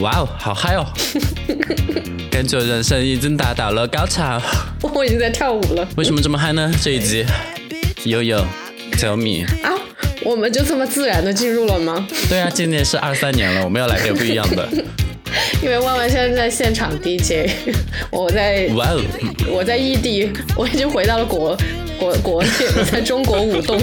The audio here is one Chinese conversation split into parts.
哇哦，好嗨哦！感觉人生已经达到了高潮。我已经在跳舞了。为什么这么嗨呢？这一集悠悠，tell me 啊，我们就这么自然的进入了吗？对啊，今年是二三年了，我们要来点不一样的。因为万万现在在现场 DJ，我在哇哦，我在异地，我已经回到了国国国内，在中国舞动。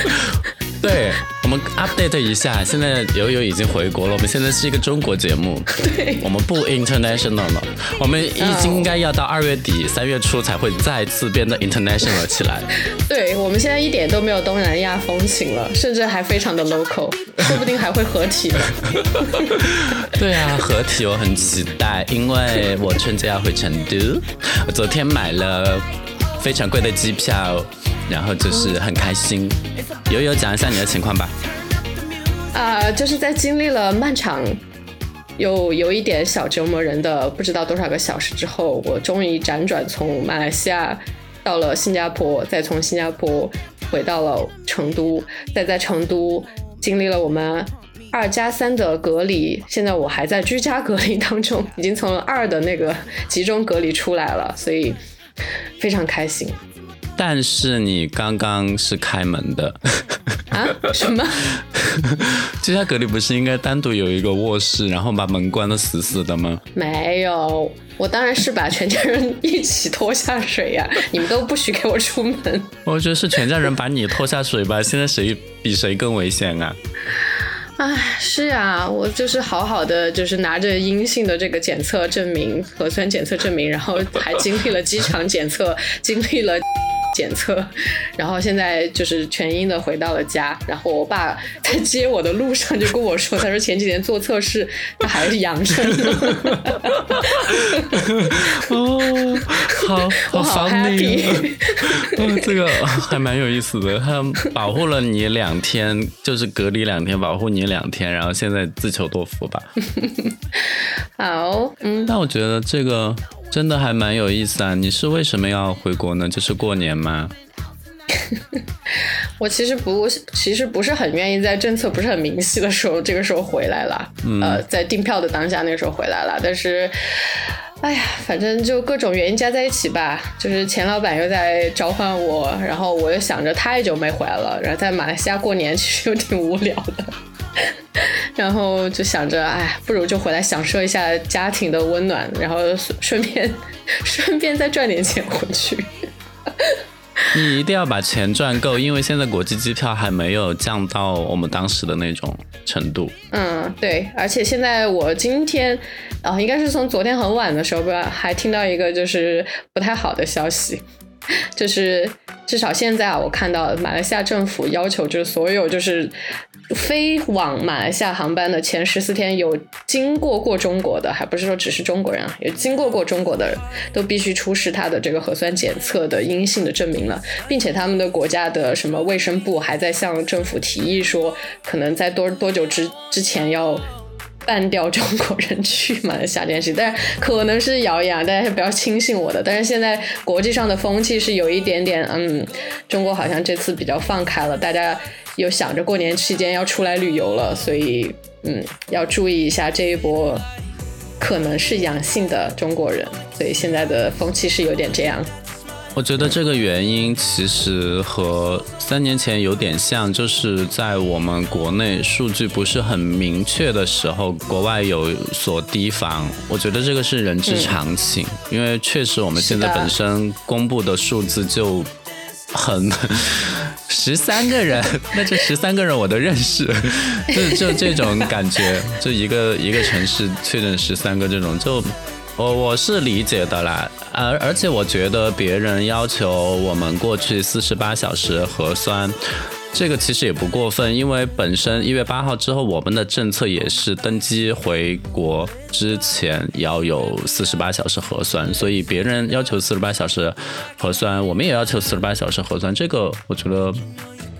对我们 update 一下，现在悠悠已经回国了。我们现在是一个中国节目，对，我们不 international 了。我们已经应该要到二月底三月初才会再次变得 international 起来。对，我们现在一点都没有东南亚风情了，甚至还非常的 local，说不定还会合体。对啊，合体我很期待，因为我春节要回成都，我昨天买了非常贵的机票。然后就是很开心，悠悠讲一下你的情况吧。啊，就是在经历了漫长又有一点小折磨人的不知道多少个小时之后，我终于辗转从马来西亚到了新加坡，再从新加坡回到了成都，再在成都经历了我们二加三的隔离，现在我还在居家隔离当中，已经从二的那个集中隔离出来了，所以非常开心。但是你刚刚是开门的啊？什么？居家隔离不是应该单独有一个卧室，然后把门关的死死的吗？没有，我当然是把全家人一起拖下水呀！你们都不许给我出门。我觉得是全家人把你拖下水吧？现在谁比谁更危险啊？唉，是呀，我就是好好的，就是拿着阴性的这个检测证明，核酸检测证明，然后还经历了机场检测，经历了。检测，然后现在就是全阴的回到了家。然后我爸在接我的路上就跟我说：“他说前几天做测试，他还是阳性。”哦，好，我好 happy。嗯，这个还蛮有意思的。他保护了你两天，就是隔离两天，保护你两天，然后现在自求多福吧。好，嗯，但我觉得这个。真的还蛮有意思啊！你是为什么要回国呢？就是过年吗？我其实不，其实不是很愿意在政策不是很明晰的时候，这个时候回来了。呃，在订票的当下，那个时候回来了。但是，哎呀，反正就各种原因加在一起吧。就是钱老板又在召唤我，然后我又想着太久没回来了，然后在马来西亚过年其实又挺无聊的。然后就想着，哎，不如就回来享受一下家庭的温暖，然后顺便顺便再赚点钱回去。你一定要把钱赚够，因为现在国际机票还没有降到我们当时的那种程度。嗯，对，而且现在我今天，啊，应该是从昨天很晚的时候吧，还听到一个就是不太好的消息。就是至少现在啊，我看到马来西亚政府要求，就是所有就是飞往马来西亚航班的前十四天有经过过中国的，还不是说只是中国人啊，有经过过中国的人都必须出示他的这个核酸检测的阴性的证明了，并且他们的国家的什么卫生部还在向政府提议说，可能在多多久之之前要。半吊中国人去马来西亚这件事，但可能是谣言，大家不要轻信我的。但是现在国际上的风气是有一点点，嗯，中国好像这次比较放开了，大家又想着过年期间要出来旅游了，所以嗯，要注意一下这一波可能是阳性的中国人。所以现在的风气是有点这样。我觉得这个原因其实和三年前有点像，就是在我们国内数据不是很明确的时候，国外有所提防。我觉得这个是人之常情，因为确实我们现在本身公布的数字就很 十三个人，那这十三个人我都认识，就就这种感觉，就一个一个城市确诊十三个这种就。我我是理解的啦，而而且我觉得别人要求我们过去四十八小时核酸，这个其实也不过分，因为本身一月八号之后我们的政策也是登机回国之前要有四十八小时核酸，所以别人要求四十八小时核酸，我们也要求四十八小时核酸，这个我觉得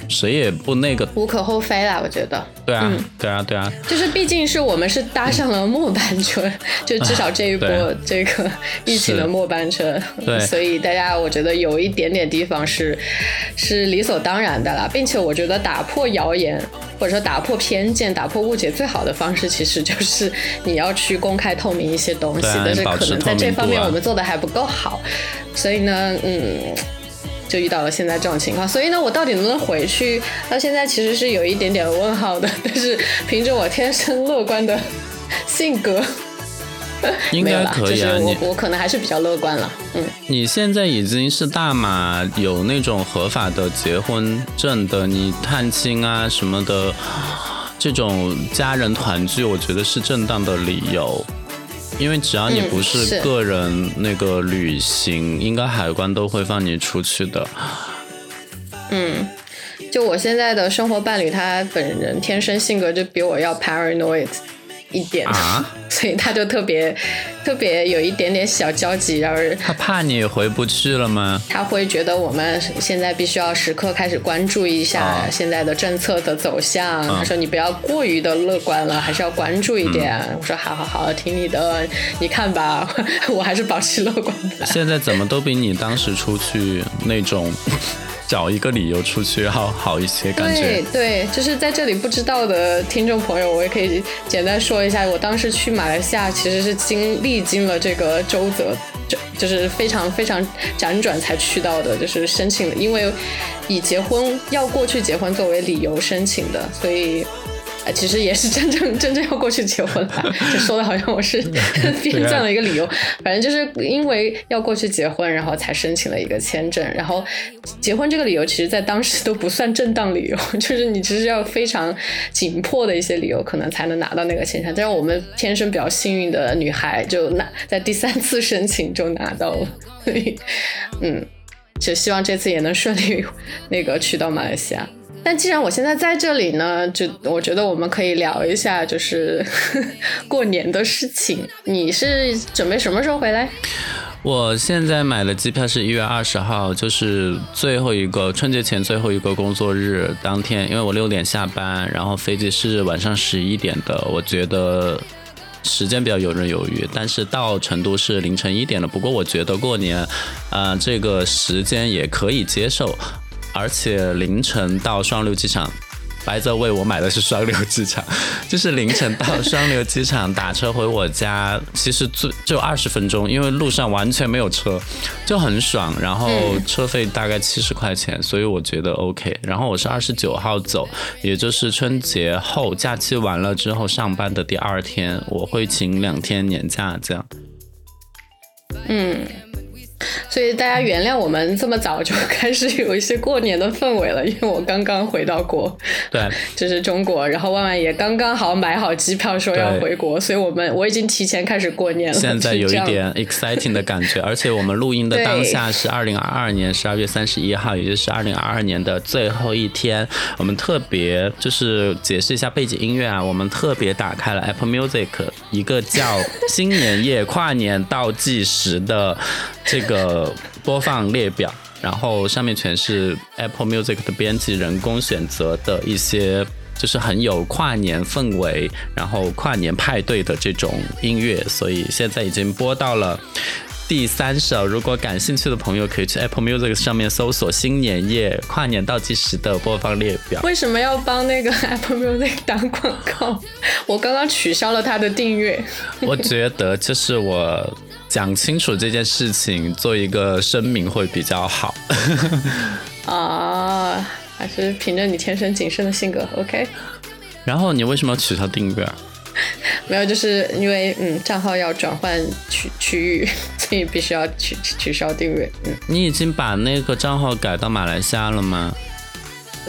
谁也不那个。无可厚非啦，我觉得。对啊，对啊，对啊。就是毕竟是我们是搭上了末班车，就至少这一 波这个疫情的末班车，对，所以大家我觉得有一点点地方是是理所当然的啦，并且我觉得打破谣言或者说打破偏见、打破误解最好的方式，其实就是你要去公开透明一些东西，但是可能在这方面我们做的还不够好，所以呢，嗯。就遇到了现在这种情况，所以呢，我到底能不能回去？到现在其实是有一点点问号的。但是凭着我天生乐观的性格，应该可以啊。我我可能还是比较乐观了。嗯，你现在已经是大马有那种合法的结婚证的，你探亲啊什么的，这种家人团聚，我觉得是正当的理由。因为只要你不是个人那个旅行，应该海关都会放你出去的。嗯，就我现在的生活伴侣，他本人天生性格就比我要 paranoid。一点啊，所以他就特别特别有一点点小焦急，然后他怕你回不去了吗？他会觉得我们现在必须要时刻开始关注一下现在的政策的走向。他说你不要过于的乐观了，还是要关注一点。我说好好好，听你的，你看吧，我还是保持乐观的。现在怎么都比你当时出去那种。找一个理由出去好好一些，感觉对对，就是在这里不知道的听众朋友，我也可以简单说一下，我当时去马来西亚其实是经历经了这个周折，就就是非常非常辗转才去到的，就是申请的，因为以结婚要过去结婚作为理由申请的，所以。其实也是真正真正要过去结婚了，就说的好像我是 编撰了一个理由。反正就是因为要过去结婚，然后才申请了一个签证。然后结婚这个理由，其实在当时都不算正当理由，就是你其实要非常紧迫的一些理由，可能才能拿到那个签证。但是我们天生比较幸运的女孩，就拿在第三次申请就拿到了。所以，嗯，就希望这次也能顺利那个去到马来西亚。但既然我现在在这里呢，就我觉得我们可以聊一下，就是 过年的事情。你是准备什么时候回来？我现在买的机票是一月二十号，就是最后一个春节前最后一个工作日当天，因为我六点下班，然后飞机是晚上十一点的。我觉得时间比较游刃有余，但是到成都是凌晨一点了。不过我觉得过年，啊，这个时间也可以接受。而且凌晨到双流机场，白泽为我买的是双流机场，就是凌晨到双流机场打车回我家，其实最就二十分钟，因为路上完全没有车，就很爽。然后车费大概七十块钱，所以我觉得 OK。然后我是二十九号走，也就是春节后假期完了之后上班的第二天，我会请两天年假这样。嗯。所以大家原谅我们这么早就开始有一些过年的氛围了，因为我刚刚回到国，对，就是中国，然后万万也刚刚好买好机票说要回国，所以我们我已经提前开始过年了。现在有一点 exciting 的感觉，而且我们录音的当下是二零二二年十二月三十一号，也就是二零二二年的最后一天。我们特别就是解释一下背景音乐啊，我们特别打开了 Apple Music 一个叫新年夜跨年倒计时的这个。呃，播放列表，然后上面全是 Apple Music 的编辑人工选择的一些，就是很有跨年氛围，然后跨年派对的这种音乐，所以现在已经播到了第三首。如果感兴趣的朋友，可以去 Apple Music 上面搜索“新年夜跨年倒计时”的播放列表。为什么要帮那个 Apple Music 打广告？我刚刚取消了他的订阅。我觉得这是我。讲清楚这件事情，做一个声明会比较好。啊，还是凭着你天生谨慎的性格，OK。然后你为什么要取消订阅？没有，就是因为嗯，账号要转换区区域，所以必须要取取消订阅。嗯，你已经把那个账号改到马来西亚了吗？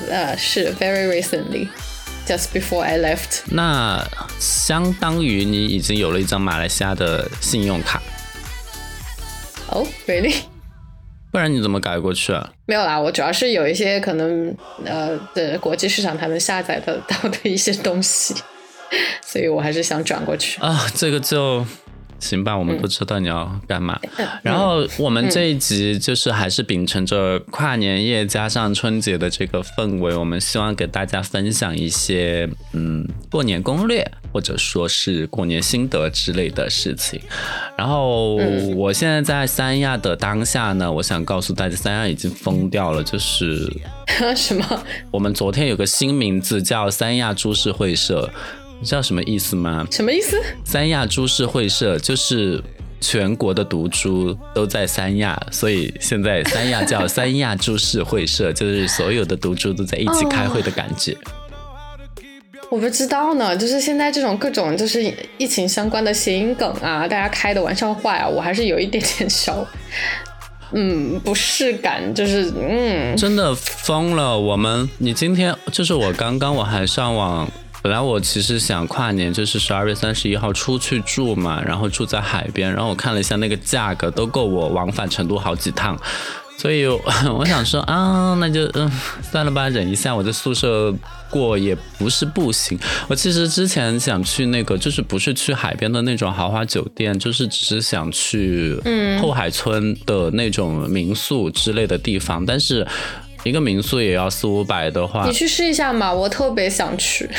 呃，是 very recently，just before I left。那相当于你已经有了一张马来西亚的信用卡。哦，really？不然你怎么改过去啊？没有啦，我主要是有一些可能呃的国际市场才能下载得到的一些东西，所以我还是想转过去啊。这个就行吧，我们不知道你要干嘛。然后我们这一集就是还是秉承着跨年夜加上春节的这个氛围，我们希望给大家分享一些嗯过年攻略，或者说是过年心得之类的事情。然后我现在在三亚的当下呢，我想告诉大家，三亚已经疯掉了，就是什么？我们昨天有个新名字叫三亚株式会社。你知道什么意思吗？什么意思？三亚株式会社就是全国的毒株都在三亚，所以现在三亚叫三亚株式会社，就是所有的毒株都在一起开会的感觉。我不知道呢，就是现在这种各种就是疫情相关的谐音梗啊，大家开的玩笑话啊，我还是有一点点小，嗯，不适感，就是嗯，真的疯了。我们，你今天就是我刚刚我还上网。本来我其实想跨年就是十二月三十一号出去住嘛，然后住在海边，然后我看了一下那个价格，都够我往返成都好几趟，所以我 想说啊，那就嗯算了吧，忍一下，我在宿舍过也不是不行。我其实之前想去那个，就是不是去海边的那种豪华酒店，就是只是想去后海村的那种民宿之类的地方，但是。一个民宿也要四五百的话，你去试一下嘛，我特别想去，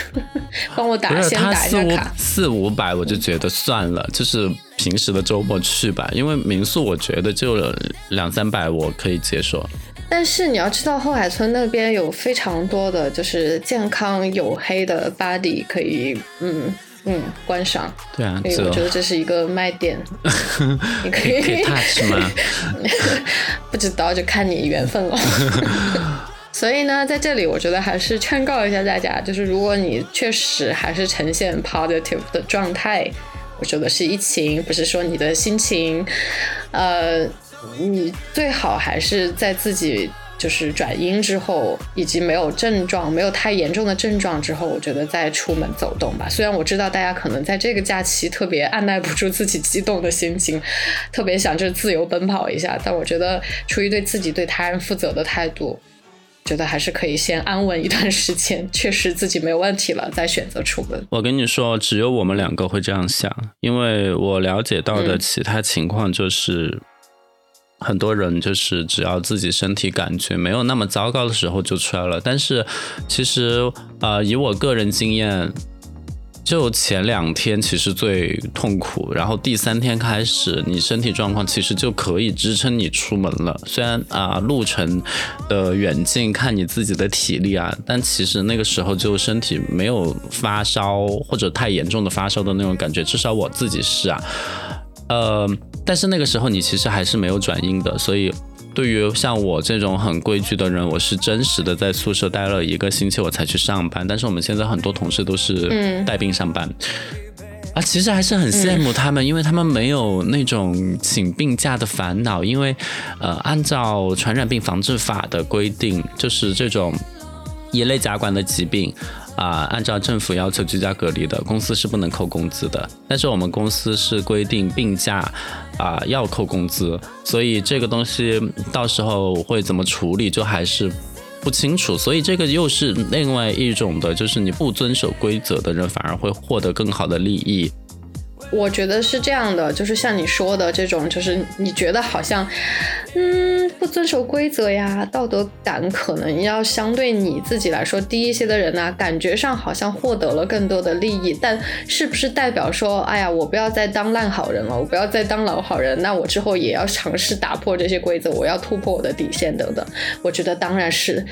帮我打先打一下卡。四五百我就觉得算了，就是平时的周末去吧，因为民宿我觉得就两三百我可以接受。但是你要知道后海村那边有非常多的就是健康黝黑的 body 可以，嗯。嗯，观赏对啊，所以我觉得这是一个卖点。你可以 touch 吗？不知道，就看你缘分了。所以呢，在这里我觉得还是劝告一下大家，就是如果你确实还是呈现 positive 的状态，我说的是疫情，不是说你的心情，呃，你最好还是在自己。就是转阴之后，以及没有症状、没有太严重的症状之后，我觉得再出门走动吧。虽然我知道大家可能在这个假期特别按耐不住自己激动的心情，特别想就是自由奔跑一下，但我觉得出于对自己、对他人负责的态度，觉得还是可以先安稳一段时间，确实自己没有问题了，再选择出门。我跟你说，只有我们两个会这样想，因为我了解到的其他情况就是。很多人就是只要自己身体感觉没有那么糟糕的时候就出来了，但是其实呃以我个人经验，就前两天其实最痛苦，然后第三天开始你身体状况其实就可以支撑你出门了。虽然啊路程的远近看你自己的体力啊，但其实那个时候就身体没有发烧或者太严重的发烧的那种感觉，至少我自己是啊。呃，但是那个时候你其实还是没有转阴的，所以对于像我这种很规矩的人，我是真实的在宿舍待了一个星期我才去上班。但是我们现在很多同事都是带病上班，啊，其实还是很羡慕他们，因为他们没有那种请病假的烦恼，因为呃，按照传染病防治法的规定，就是这种一类甲管的疾病。啊，按照政府要求居家隔离的公司是不能扣工资的，但是我们公司是规定病假啊要扣工资，所以这个东西到时候会怎么处理就还是不清楚，所以这个又是另外一种的，就是你不遵守规则的人反而会获得更好的利益。我觉得是这样的，就是像你说的这种，就是你觉得好像，嗯，不遵守规则呀，道德感可能要相对你自己来说低一些的人呢，感觉上好像获得了更多的利益，但是不是代表说，哎呀，我不要再当烂好人了，我不要再当老好人，那我之后也要尝试打破这些规则，我要突破我的底线等等？我觉得当然是。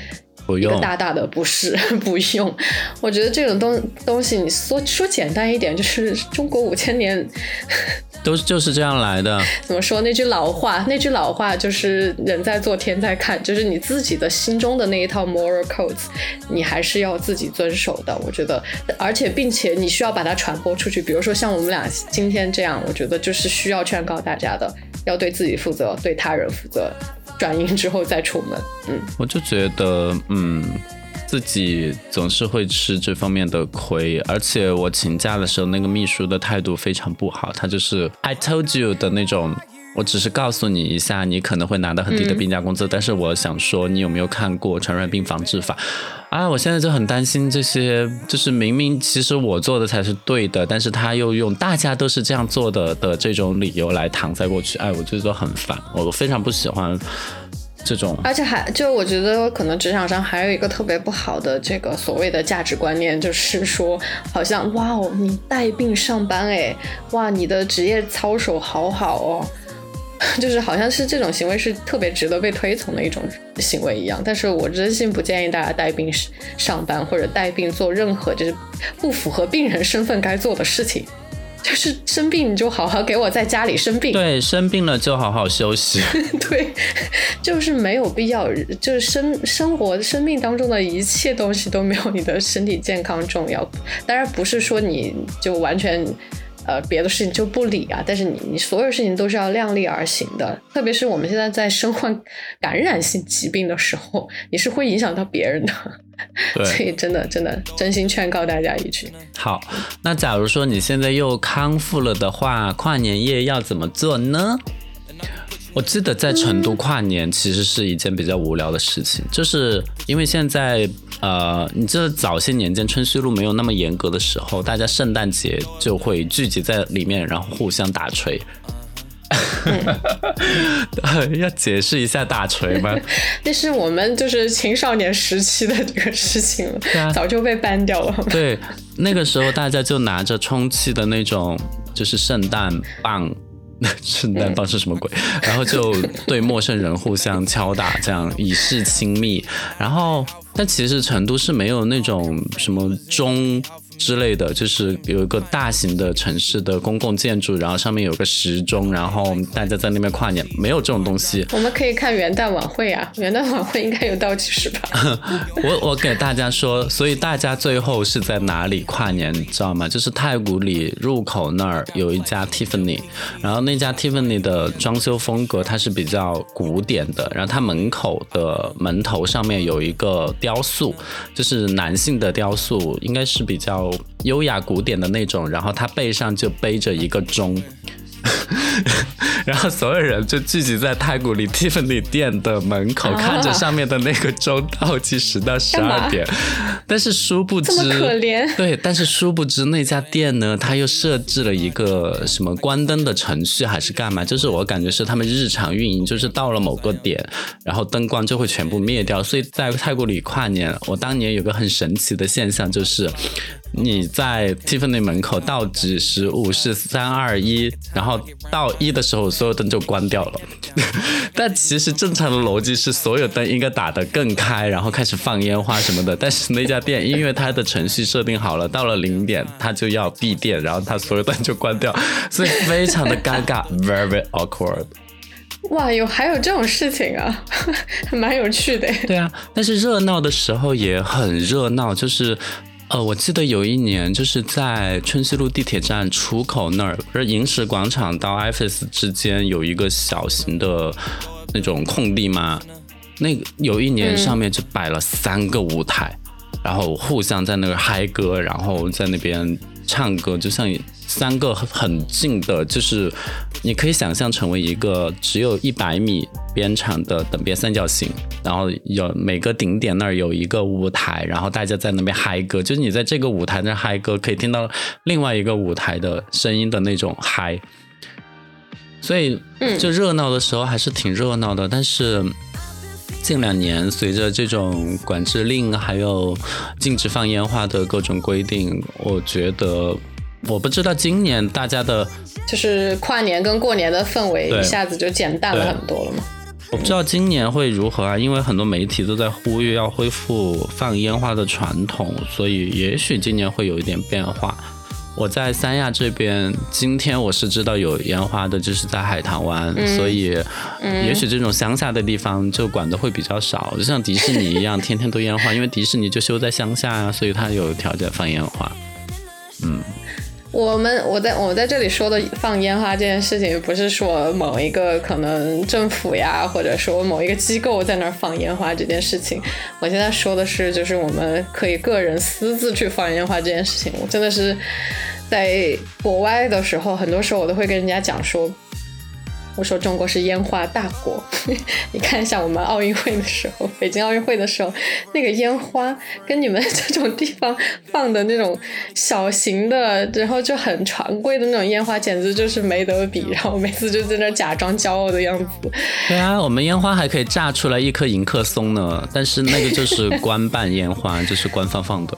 一个大大的不是 不用，我觉得这种东东西，你说说简单一点，就是中国五千年 都就是这样来的。怎么说那句老话？那句老话就是“人在做，天在看”，就是你自己的心中的那一套 moral codes，你还是要自己遵守的。我觉得，而且并且你需要把它传播出去。比如说像我们俩今天这样，我觉得就是需要劝告大家的，要对自己负责，对他人负责。转阴之后再出门，嗯，我就觉得，嗯，自己总是会吃这方面的亏，而且我请假的时候，那个秘书的态度非常不好，他就是 I told you 的那种，我只是告诉你一下，你可能会拿到很低的病假工资，但是我想说，你有没有看过传染病防治法？啊，我现在就很担心这些，就是明明其实我做的才是对的，但是他又用大家都是这样做的的这种理由来搪塞过去，哎，我觉得很烦，我非常不喜欢。这种，而且还就我觉得可能职场上还有一个特别不好的这个所谓的价值观念，就是说好像哇哦，你带病上班哎，哇你的职业操守好好哦，就是好像是这种行为是特别值得被推崇的一种行为一样。但是我真心不建议大家带病上班或者带病做任何就是不符合病人身份该做的事情。就是生病你就好好给我在家里生病，对，生病了就好好休息，对，就是没有必要，就是生生活生命当中的一切东西都没有你的身体健康重要。当然不是说你就完全呃别的事情就不理啊，但是你你所有事情都是要量力而行的。特别是我们现在在身患感染性疾病的时候，你是会影响到别人的。所以真的真的真心劝告大家一句。好，那假如说你现在又康复了的话，跨年夜要怎么做呢？我记得在成都跨年其实是一件比较无聊的事情，就是因为现在呃，你这早些年间春熙路没有那么严格的时候，大家圣诞节就会聚集在里面，然后互相打锤。要解释一下打锤吗？那是我们就是青少年时期的这个事情了，早就被搬掉了。对，那个时候大家就拿着充气的那种，就是圣诞棒，圣诞棒是什么鬼？然后就对陌生人互相敲打，这样以示亲密。然后，但其实成都是没有那种什么中。之类的就是有一个大型的城市的公共建筑，然后上面有个时钟，然后大家在那边跨年，没有这种东西。我们可以看元旦晚会啊，元旦晚会应该有倒计时吧？我我给大家说，所以大家最后是在哪里跨年，你知道吗？就是太古里入口那儿有一家 Tiffany，然后那家 Tiffany 的装修风格它是比较古典的，然后它门口的门头上面有一个雕塑，就是男性的雕塑，应该是比较。优雅古典的那种，然后他背上就背着一个钟。然后所有人就聚集在太古里 Tiffany 店的门口，看着上面的那个钟倒计时到十二点。但是殊不知，可怜。对，但是殊不知那家店呢，它又设置了一个什么关灯的程序，还是干嘛？就是我感觉是他们日常运营，就是到了某个点，然后灯光就会全部灭掉。所以在太古里跨年，我当年有个很神奇的现象，就是你在 Tiffany 门口倒计时五、四、三、二、一，然后到一的时候。所有灯就关掉了，但其实正常的逻辑是所有灯应该打得更开，然后开始放烟花什么的。但是那家店因为它的程序设定好了，到了零点它就要闭店，然后它所有灯就关掉，所以非常的尴尬，very awkward。哇，有还有这种事情啊，还蛮有趣的。对啊，但是热闹的时候也很热闹，就是。呃，我记得有一年，就是在春熙路地铁站出口那儿，不是银石广场到 IFS 之间有一个小型的那种空地吗？那个有一年上面就摆了三个舞台，然后互相在那个嗨歌，然后在那边唱歌，就像。三个很近的，就是你可以想象成为一个只有一百米边长的等边三角形，然后有每个顶点那儿有一个舞台，然后大家在那边嗨歌，就是你在这个舞台那嗨歌，可以听到另外一个舞台的声音的那种嗨，所以就热闹的时候还是挺热闹的。但是近两年随着这种管制令还有禁止放烟花的各种规定，我觉得。我不知道今年大家的，就是跨年跟过年的氛围一下子就减淡了很多了嘛？我不知道今年会如何啊，因为很多媒体都在呼吁要恢复放烟花的传统，所以也许今年会有一点变化。我在三亚这边，今天我是知道有烟花的，就是在海棠湾，所以也许这种乡下的地方就管的会比较少，就像迪士尼一样，天天都烟花，因为迪士尼就修在乡下啊，所以它有条件放烟花。嗯。我们我在我在这里说的放烟花这件事情，不是说某一个可能政府呀，或者说某一个机构在那儿放烟花这件事情。我现在说的是，就是我们可以个人私自去放烟花这件事情。我真的是在国外的时候，很多时候我都会跟人家讲说，我说中国是烟花大国。你看一下我们奥运会的时候，北京奥运会的时候，那个烟花跟你们 这种地方放的那种小型的，然后就很常规的那种烟花，简直就是没得比。然后每次就在那假装骄傲的样子。对啊，我们烟花还可以炸出来一颗迎客松呢，但是那个就是官办烟花，就是官方放的。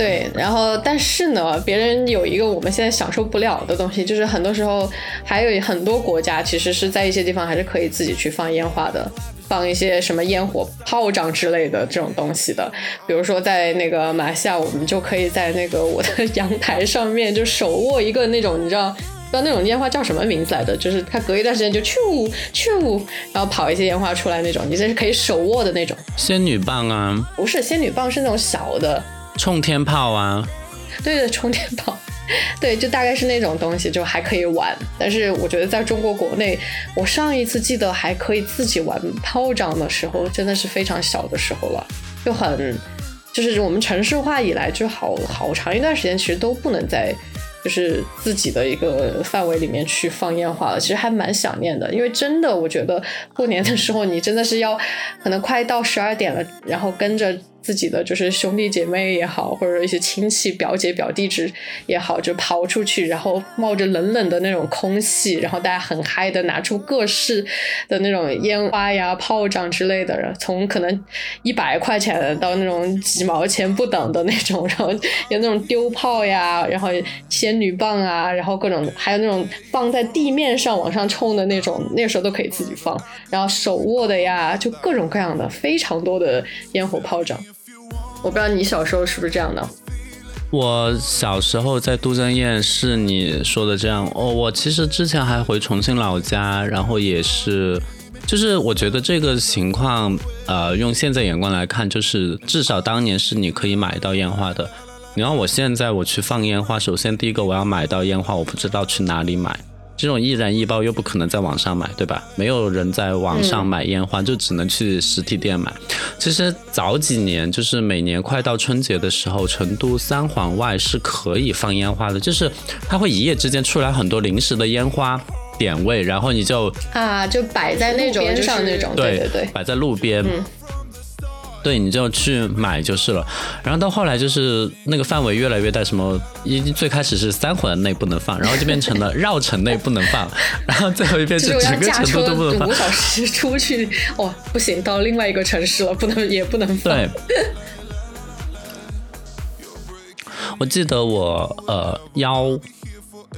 对，然后但是呢，别人有一个我们现在享受不了的东西，就是很多时候还有很多国家其实是在一些地方还是可以自己去放烟花的，放一些什么烟火、炮仗之类的这种东西的。比如说在那个马来西亚，我们就可以在那个我的 阳台上面就手握一个那种，你知道不知道那种烟花叫什么名字来的？就是它隔一段时间就咻咻，然后跑一些烟花出来那种，你这是可以手握的那种。仙女棒啊？不是仙女棒，是那种小的。冲天炮啊，对对，冲天炮，对，就大概是那种东西，就还可以玩。但是我觉得在中国国内，我上一次记得还可以自己玩炮仗的时候，真的是非常小的时候了，就很，就是我们城市化以来，就好好长一段时间，其实都不能在就是自己的一个范围里面去放烟花了。其实还蛮想念的，因为真的，我觉得过年的时候，你真的是要可能快到十二点了，然后跟着。自己的就是兄弟姐妹也好，或者一些亲戚表姐表弟之也好，就跑出去，然后冒着冷冷的那种空气，然后大家很嗨的拿出各式的那种烟花呀、炮仗之类的，从可能 一百块钱到那种几毛钱不等的那种，然后有那种丢炮呀，然后仙女棒啊，然后各种还有那种放在地面上往上冲的那种，那时候都可以自己放，然后手握的呀，就各种各样的非常多的烟火炮仗。我不知道你小时候是不是这样的。我小时候在都江堰是你说的这样哦。我其实之前还回重庆老家，然后也是，就是我觉得这个情况，呃，用现在眼光来看，就是至少当年是你可以买到烟花的。你让我现在我去放烟花，首先第一个我要买到烟花，我不知道去哪里买。这种易燃易爆又不可能在网上买，对吧？没有人在网上买烟花，就只能去实体店买。其实早几年，就是每年快到春节的时候，成都三环外是可以放烟花的，就是它会一夜之间出来很多临时的烟花点位，然后你就啊，就摆在那种边上那种，对对对，摆在路边。对，你就去买就是了。然后到后来就是那个范围越来越大，什么一最开始是三环内不能放，然后就变成了绕城内不能放，然后最后一遍是整个成都都不能放。五小时 出去，哇，不行，到另外一个城市了，不能也不能放。对。我记得我呃幺。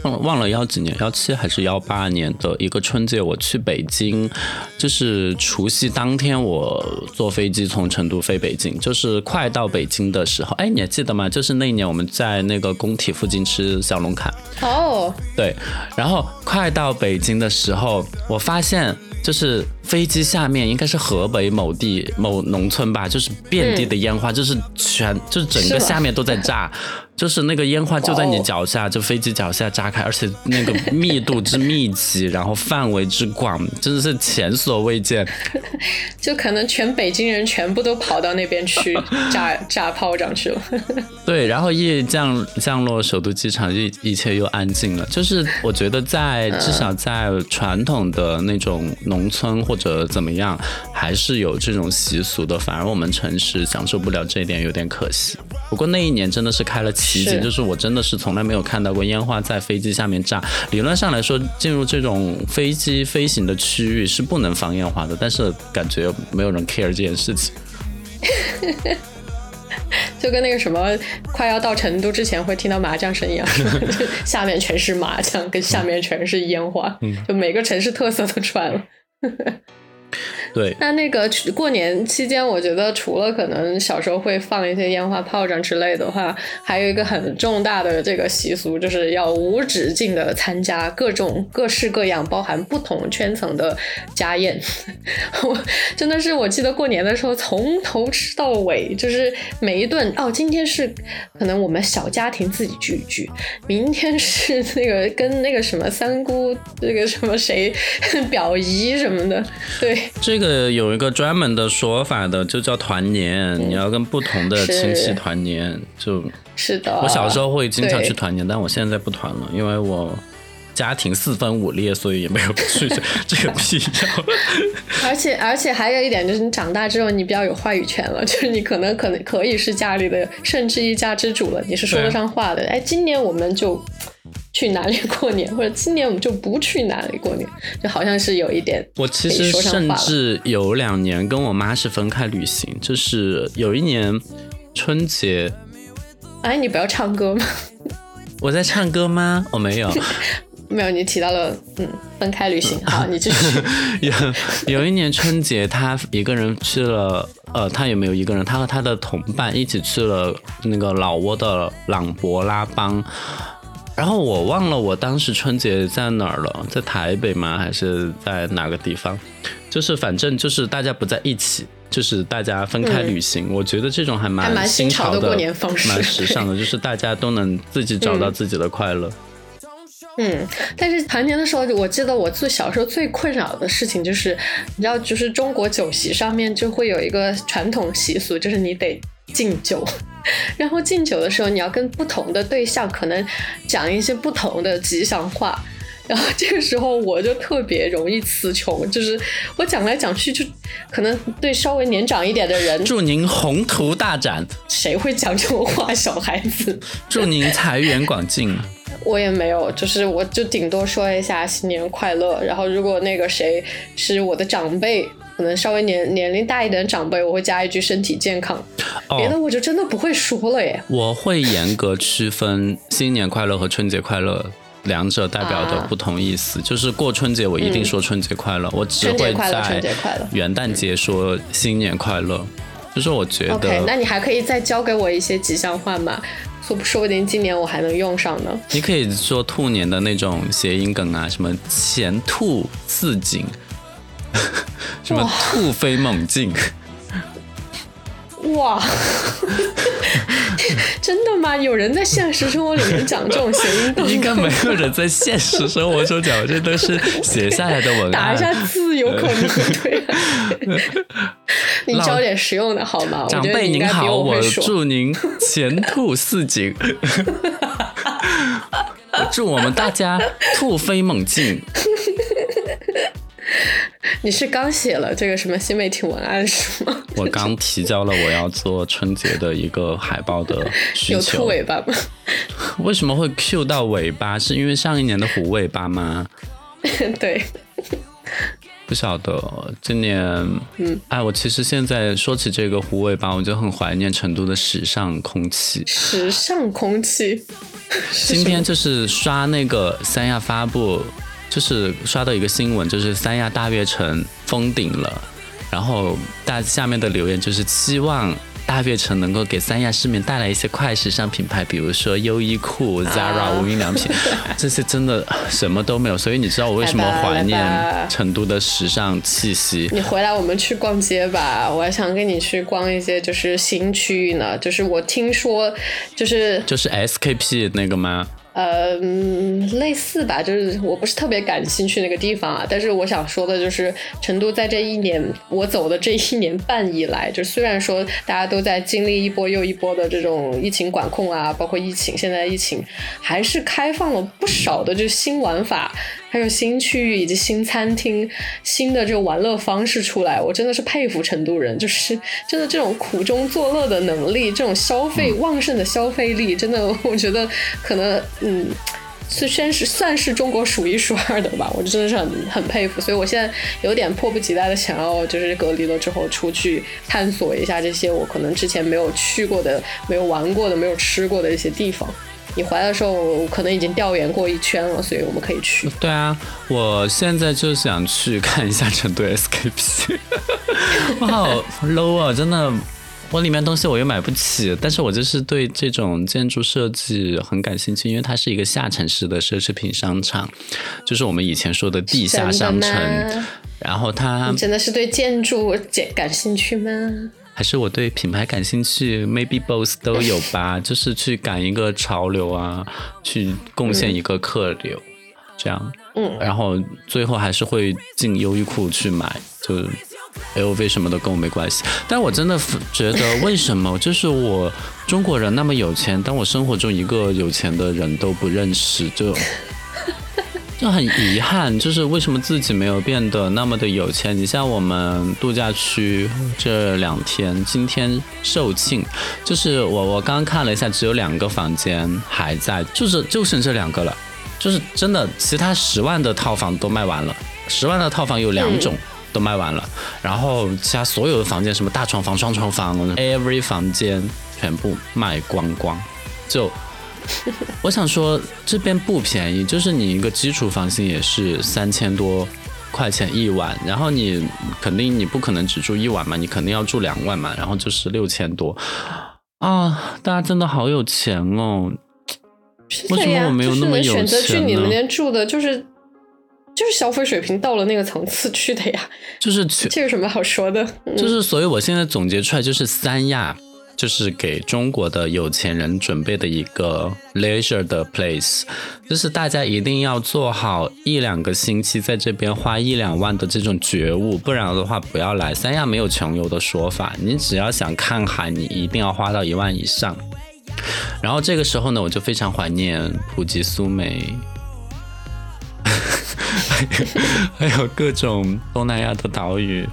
忘忘了幺几年，幺七还是幺八年的一个春节，我去北京，就是除夕当天，我坐飞机从成都飞北京，就是快到北京的时候，哎，你还记得吗？就是那一年我们在那个工体附近吃小龙坎。哦，对，然后快到北京的时候，我发现就是飞机下面应该是河北某地某农村吧，就是遍地的烟花，就是全就是整个下面都在炸。就是那个烟花就在你脚下，就飞机脚下炸开，而且那个密度之密集，然后范围之广，真的是前所未见。就可能全北京人全部都跑到那边去炸炸炮仗去了。对，然后一降降落首都机场，一一切又安静了。就是我觉得在至少在传统的那种农村或者怎么样，还是有这种习俗的，反而我们城市享受不了这一点，有点可惜。不过那一年真的是开了。奇景就是我真的是从来没有看到过烟花在飞机下面炸。理论上来说，进入这种飞机飞行的区域是不能放烟花的，但是感觉没有人 care 这件事情。就跟那个什么快要到成都之前会听到麻将声一样，下面全是麻将，跟下面全是烟花，就每个城市特色都出来了。对，那那个过年期间，我觉得除了可能小时候会放一些烟花炮仗之类的话，还有一个很重大的这个习俗，就是要无止境的参加各种各式各样、包含不同圈层的家宴。我真的是，我记得过年的时候从头吃到尾，就是每一顿哦，今天是可能我们小家庭自己聚一聚，明天是那个跟那个什么三姑、那个什么谁 表姨什么的，对。这个有一个专门的说法的，就叫团年。你要跟不同的亲戚团年，就是的。我小时候会经常去团年，但我现在不团了，因为我家庭四分五裂，所以也没有去 这个必要。而且而且还有一点就是，你长大之后你比较有话语权了，就是你可能可能可以是家里的甚至一家之主了，你是说得上话的。哎，今年我们就去哪里过年，或者今年我们就不去哪里过年，就好像是有一点。我其实甚至有两年跟我妈是分开旅行，就是有一年春节。哎，你不要唱歌吗？我在唱歌吗？我没有，没有。你提到了，嗯，分开旅行。好，你继续。有有一年春节，他一个人去了，呃，他也没有一个人？他和他的同伴一起去了那个老挝的朗勃拉邦。然后我忘了我当时春节在哪儿了，在台北吗？还是在哪个地方？就是反正就是大家不在一起。就是大家分开旅行，我觉得这种还蛮新潮的过年方式，蛮时尚的。就是大家都能自己找到自己的快乐。嗯，但是团年的时候，我记得我最小时候最困扰的事情就是，你知道，就是中国酒席上面就会有一个传统习俗，就是你得敬酒。然后敬酒的时候，你要跟不同的对象可能讲一些不同的吉祥话。然后这个时候我就特别容易词穷，就是我讲来讲去就可能对稍微年长一点的人，祝您宏图大展。谁会讲这种话？小孩子。祝您财源广进。我也没有，就是我就顶多说一下新年快乐。然后如果那个谁是我的长辈，可能稍微年年龄大一点的长辈，我会加一句身体健康。别的我就真的不会说了耶。我会严格区分新年快乐和春节快乐。两者代表的不同意思，就是过春节我一定说春节快乐，我只会在元旦节说新年快乐。就是我觉得，OK，那你还可以再教给我一些吉祥话吗？说说不定今年我还能用上呢。你可以说兔年的那种谐音梗啊，什么前兔似锦，什么兔飞猛进。哇，真的吗？有人在现实生活里面讲这种谐音梗？应该没有人在现实生活中讲，这都是写下来的文案。打一下字有可能对。你教点实用的好吗？长辈您好，我祝您前途似锦。祝我们大家兔飞猛进。你是刚写了这个什么新媒体文案是吗？我刚提交了我要做春节的一个海报的需求。有兔尾巴吗？为什么会 Q 到尾巴？是因为上一年的虎尾巴吗？对。不晓得今年，嗯，哎，我其实现在说起这个虎尾巴，我就很怀念成都的时尚空气。时尚空气。今天就是刷那个三亚发布。就是刷到一个新闻，就是三亚大悦城封顶了，然后大下面的留言就是期望大悦城能够给三亚市民带来一些快时尚品牌，比如说优衣库、Zara、无印良品，这些真的什么都没有。所以你知道我为什么怀念成都的时尚气息？你回来我们去逛街吧，我还想跟你去逛一些就是新区域呢。就是我听说，就是就是 SKP 那个吗？呃，类似吧，就是我不是特别感兴趣那个地方啊。但是我想说的就是，成都在这一年我走的这一年半以来，就虽然说大家都在经历一波又一波的这种疫情管控啊，包括疫情，现在疫情还是开放了不少的就新玩法。还有新区域以及新餐厅、新的这个玩乐方式出来，我真的是佩服成都人，就是真的这种苦中作乐的能力，这种消费旺盛的消费力，真的 我觉得可能嗯，是算是算是中国数一数二的吧，我真的是很很佩服，所以我现在有点迫不及待的想要就是隔离了之后出去探索一下这些我可能之前没有去过的、没有玩过的、没有吃过的一些地方。你回来的时候可能已经调研过一圈了，所以我们可以去。对啊，我现在就想去看一下成都 SKP。我好 low 啊，真的，我里面东西我又买不起，但是我就是对这种建筑设计很感兴趣，因为它是一个下沉式的奢侈品商场，就是我们以前说的地下商城。然后它真的是对建筑感感兴趣吗？还是我对品牌感兴趣，maybe both 都有吧，就是去赶一个潮流啊，去贡献一个客流，这样，嗯，然后最后还是会进优衣库去买，就 LV 什么的跟我没关系。但我真的觉得，为什么就是我中国人那么有钱，但我生活中一个有钱的人都不认识，就就很遗憾，就是为什么自己没有变得那么的有钱？你像我们度假区这两天，今天售罄，就是我我刚刚看了一下，只有两个房间还在，就是就剩这两个了，就是真的，其他十万的套房都卖完了，十万的套房有两种都卖完了，然后其他所有的房间，什么大床房、双床房，every 房间全部卖光光，就。我想说，这边不便宜，就是你一个基础房型也是三千多块钱一晚，然后你肯定你不可能只住一晚嘛，你肯定要住两晚嘛，然后就是六千多啊！大家真的好有钱哦，为什么我没有那么有钱呢？选择去你们那边住的，就是就是消费水平到了那个层次去的呀，就是这有什么好说的？就是，所以我现在总结出来就是三亚。就是给中国的有钱人准备的一个 leisure 的 place，就是大家一定要做好一两个星期在这边花一两万的这种觉悟，不然的话不要来。三亚没有穷游的说法，你只要想看海，你一定要花到一万以上。然后这个时候呢，我就非常怀念普吉、苏梅，还有各种东南亚的岛屿。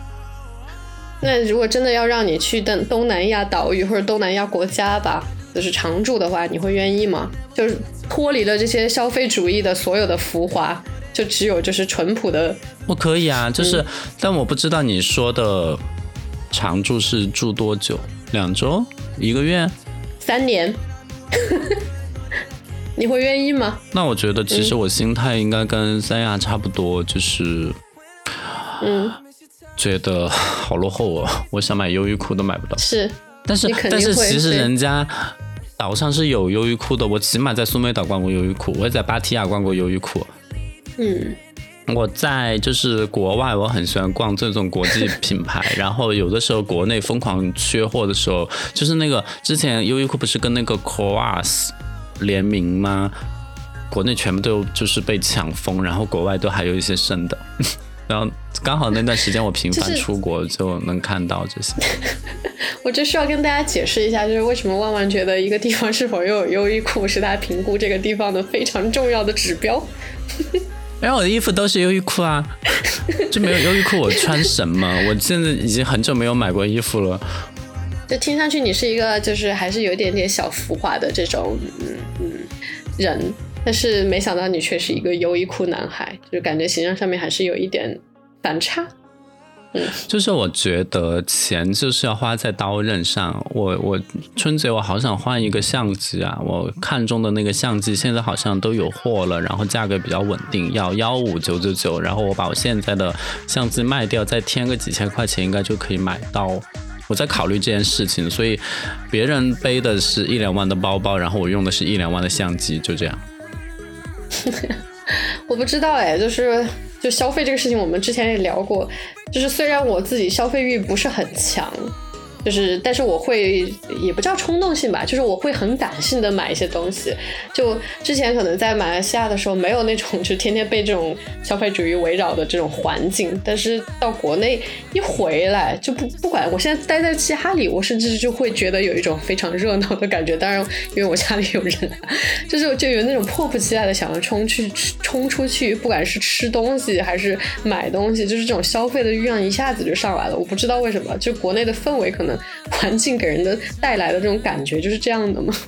那如果真的要让你去东东南亚岛屿或者东南亚国家吧，就是常住的话，你会愿意吗？就是脱离了这些消费主义的所有的浮华，就只有就是淳朴的。我可以啊，就是，但我不知道你说的常住是住多久？两周？一个月？三年？你会愿意吗？那我觉得其实我心态应该跟三亚差不多，就是，嗯。觉得好落后哦！我想买优衣库都买不到。是，但是但是其实人家岛上是有优衣库的。我起码在苏梅岛逛过优衣库，我也在芭提雅逛过优衣库。嗯，我在就是国外，我很喜欢逛这种国际品牌。然后有的时候国内疯狂缺货的时候，就是那个之前优衣库不是跟那个 c o a s 联名吗？国内全部都就是被抢疯，然后国外都还有一些剩的。然后刚好那段时间我频繁出国，就能看到这些。我就需要跟大家解释一下，就是为什么万万觉得一个地方是否拥有优衣库是他评估这个地方的非常重要的指标。然 后我的衣服都是优衣库啊，就没有优衣库我穿什么？我现在已经很久没有买过衣服了。就听上去你是一个就是还是有点点小浮华的这种嗯嗯人。但是没想到你却是一个优衣库男孩，就感觉形象上面还是有一点反差。嗯，就是我觉得钱就是要花在刀刃上。我我春节我好想换一个相机啊！我看中的那个相机现在好像都有货了，然后价格比较稳定，要幺五九九九。然后我把我现在的相机卖掉，再添个几千块钱，应该就可以买到。我在考虑这件事情，所以别人背的是一两万的包包，然后我用的是一两万的相机，就这样。我不知道哎，就是就消费这个事情，我们之前也聊过。就是虽然我自己消费欲不是很强。就是，但是我会也不叫冲动性吧，就是我会很感性的买一些东西。就之前可能在马来西亚的时候，没有那种就天天被这种消费主义围绕的这种环境，但是到国内一回来，就不不管我现在待在嘻哈里，我甚至就会觉得有一种非常热闹的感觉。当然，因为我家里有人，就是就有那种迫不及待的想要冲去冲出去，不管是吃东西还是买东西，就是这种消费的欲望一下子就上来了。我不知道为什么，就国内的氛围可能。环境给人的带来的这种感觉就是这样的吗？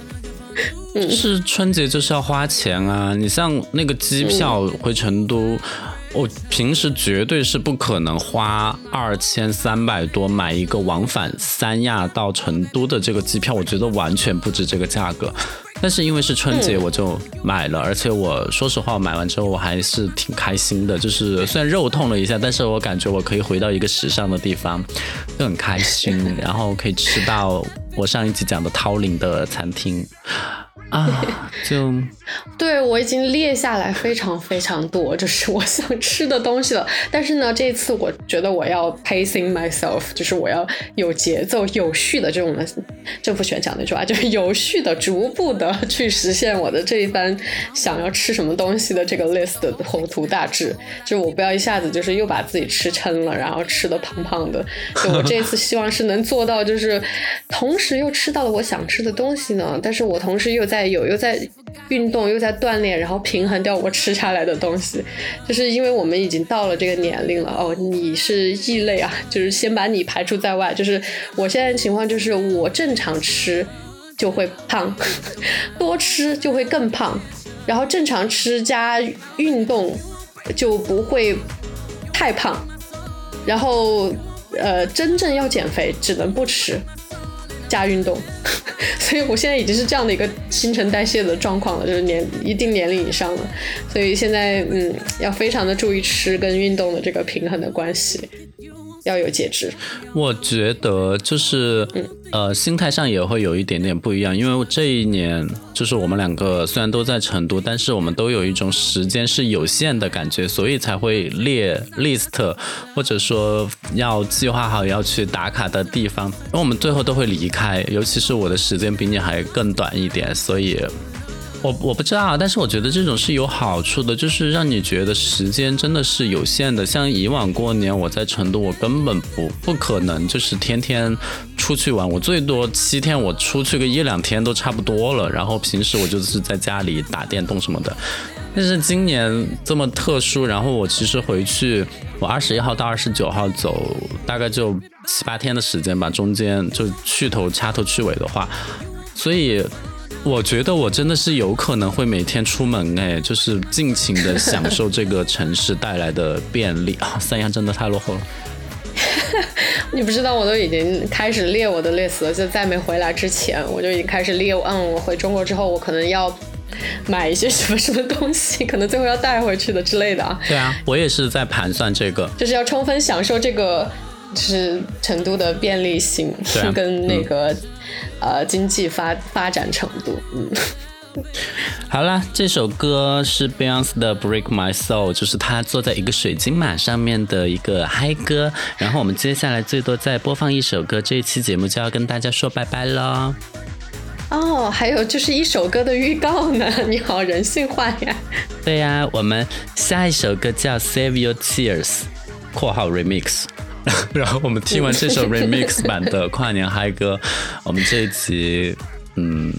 嗯，是春节就是要花钱啊！你像那个机票回成都，我平时绝对是不可能花二千三百多买一个往返三亚到成都的这个机票，我觉得完全不值这个价格。但是因为是春节，我就买了，而且我说实话，买完之后我还是挺开心的。就是 虽然肉痛了一下，但是我感觉我可以回到一个时尚的地方，就很开心。然后可以吃到我上一集讲的涛林的餐厅。啊，就对我已经列下来非常非常多，就是我想吃的东西了。但是呢，这次我觉得我要 pacing myself，就是我要有节奏、有序的这种的政府选讲那句话，就是有序的、逐步的去实现我的这一番想要吃什么东西的这个 list 的宏图大志。就是我不要一下子就是又把自己吃撑了，然后吃的胖胖的。就我这次希望是能做到，就是同时又吃到了我想吃的东西呢，但是我同时又在。有又在运动又在锻炼，然后平衡掉我吃下来的东西，就是因为我们已经到了这个年龄了哦，你是异类啊，就是先把你排除在外。就是我现在情况就是我正常吃就会胖，多吃就会更胖，然后正常吃加运动就不会太胖，然后呃真正要减肥只能不吃。加运动，所以我现在已经是这样的一个新陈代谢的状况了，就是年一定年龄以上了，所以现在嗯，要非常的注意吃跟运动的这个平衡的关系。要有节制，我觉得就是，呃，心态上也会有一点点不一样，因为这一年就是我们两个虽然都在成都，但是我们都有一种时间是有限的感觉，所以才会列 list，或者说要计划好要去打卡的地方，因为我们最后都会离开，尤其是我的时间比你还更短一点，所以。我我不知道，但是我觉得这种是有好处的，就是让你觉得时间真的是有限的。像以往过年我在成都，我根本不不可能就是天天出去玩，我最多七天我出去个一两天都差不多了。然后平时我就是在家里打电动什么的。但是今年这么特殊，然后我其实回去，我二十一号到二十九号走，大概就七八天的时间吧，中间就去头掐头去尾的话，所以。我觉得我真的是有可能会每天出门哎，就是尽情的享受这个城市带来的便利啊！三亚真的太落后了。你不知道，我都已经开始列我的 list 了，就在没回来之前，我就已经开始列。嗯，我回中国之后，我可能要买一些什么什么东西，可能最后要带回去的之类的啊。对啊，我也是在盘算这个，就是要充分享受这个，就是成都的便利性跟那个。呃，经济发发展程度，嗯，好了，这首歌是 Beyonce 的《Break My Soul》，就是她坐在一个水晶马上面的一个嗨歌。然后我们接下来最多再播放一首歌，这一期节目就要跟大家说拜拜了。哦，还有就是一首歌的预告呢，你好人性化呀。对呀，我们下一首歌叫《Save Your Tears》（括号 Remix）。然后我们听完这首 remix 版的跨年嗨歌，我们这一集嗯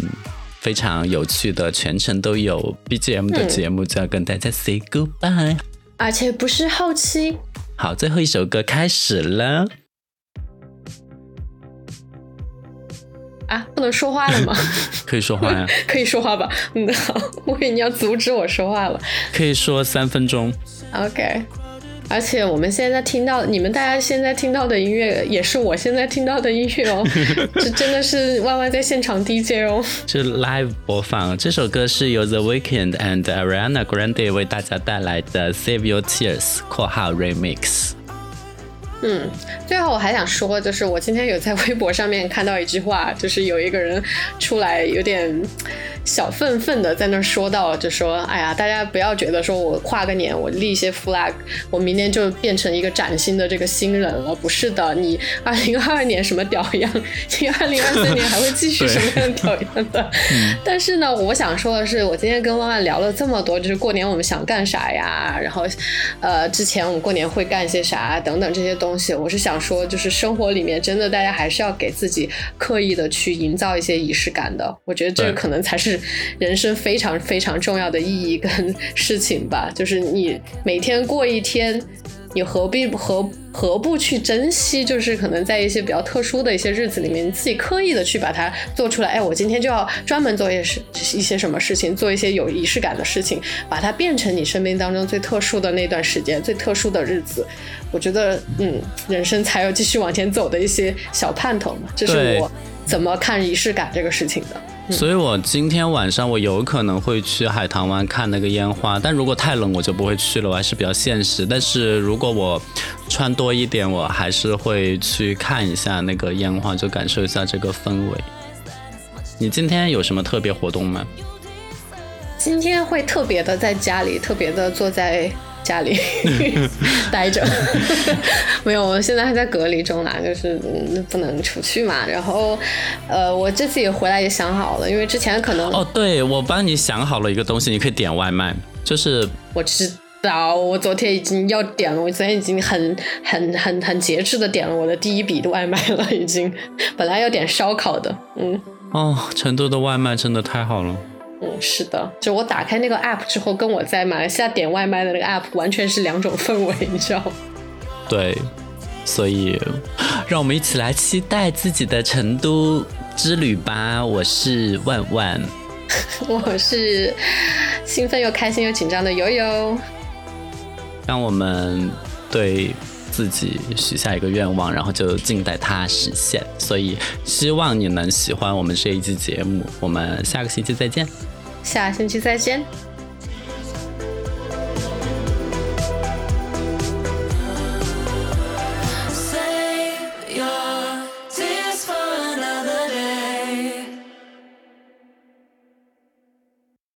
非常有趣的全程都有 BGM 的节目就要跟大家 say goodbye，而且不是后期。好，最后一首歌开始了。啊，不能说话了吗？可以说话呀。可以说话吧。嗯，好，我以为你要阻止我说话了。可以说三分钟。OK。而且我们现在听到你们大家现在听到的音乐，也是我现在听到的音乐哦，这真的是 Y Y 在现场 DJ 哦，是 live 播放。这首歌是由 The Weeknd and Ariana Grande 为大家带来的 Save Your Tears（ 括号 Remix）。嗯，最后我还想说，就是我今天有在微博上面看到一句话，就是有一个人出来有点小愤愤的在那说到，就说：“哎呀，大家不要觉得说我跨个年，我立一些 flag，我明年就变成一个崭新的这个新人了。不是的，你 二零二二年什么屌样，你二零二三年还会继续什么样屌样的。但是呢，我想说的是，我今天跟万万聊了这么多，就是过年我们想干啥呀？然后，呃，之前我们过年会干些啥等等这些东。东西，我是想说，就是生活里面真的，大家还是要给自己刻意的去营造一些仪式感的。我觉得这个可能才是人生非常非常重要的意义跟 事情吧。就是你每天过一天。你何必何何不去珍惜？就是可能在一些比较特殊的一些日子里面，你自己刻意的去把它做出来。哎，我今天就要专门做一些事，一些什么事情，做一些有仪式感的事情，把它变成你生命当中最特殊的那段时间，最特殊的日子。我觉得，嗯，人生才有继续往前走的一些小盼头嘛。这是我怎么看仪式感这个事情的。所以，我今天晚上我有可能会去海棠湾看那个烟花，但如果太冷，我就不会去了。我还是比较现实。但是如果我穿多一点，我还是会去看一下那个烟花，就感受一下这个氛围。你今天有什么特别活动吗？今天会特别的在家里，特别的坐在。家里 待着，没有，我现在还在隔离中呢，就是不能出去嘛。然后，呃，我这次也回来也想好了，因为之前可能哦，对我帮你想好了一个东西，你可以点外卖，就是我知道，我昨天已经要点了，我昨天已经很很很很节制的点了我的第一笔的外卖了，已经本来要点烧烤的，嗯，哦，成都的外卖真的太好了。嗯，是的，就我打开那个 app 之后，跟我在马来西亚点外卖的那个 app 完全是两种氛围，你知道吗？对，所以让我们一起来期待自己的成都之旅吧。我是万万，我是兴奋又开心又紧张的悠悠。让我们对自己许下一个愿望，然后就静待它实现。所以希望你能喜欢我们这一期节目。我们下个星期再见。下星期再见。